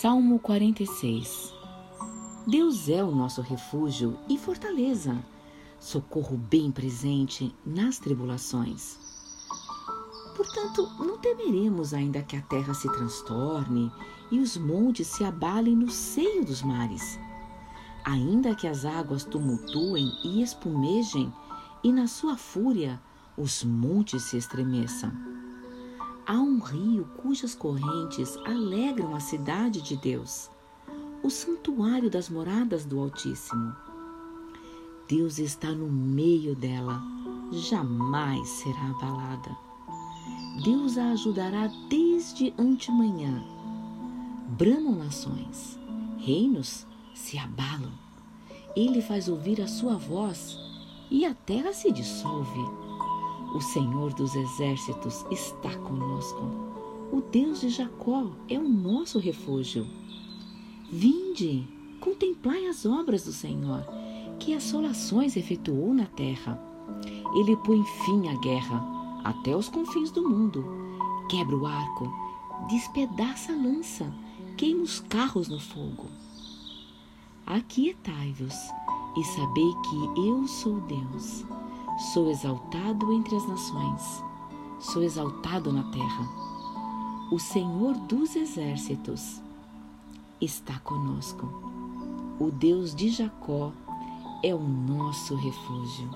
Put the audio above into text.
Salmo 46 Deus é o nosso refúgio e fortaleza, socorro bem presente nas tribulações. Portanto, não temeremos ainda que a terra se transtorne e os montes se abalem no seio dos mares. Ainda que as águas tumultuem e espumejem, e na sua fúria os montes se estremeçam. Há um rio cujas correntes alegram a cidade de Deus, o santuário das moradas do Altíssimo. Deus está no meio dela, jamais será abalada. Deus a ajudará desde antemanhã. Bramam nações, reinos se abalam. Ele faz ouvir a sua voz e a terra se dissolve. O Senhor dos exércitos está conosco. O Deus de Jacó é o nosso refúgio. Vinde, contemplai as obras do Senhor, que assolações efetuou na terra. Ele põe fim à guerra até os confins do mundo. Quebra o arco, despedaça a lança, queima os carros no fogo. Aquietai-vos e sabei que eu sou Deus. Sou exaltado entre as nações, sou exaltado na terra. O Senhor dos exércitos está conosco. O Deus de Jacó é o nosso refúgio.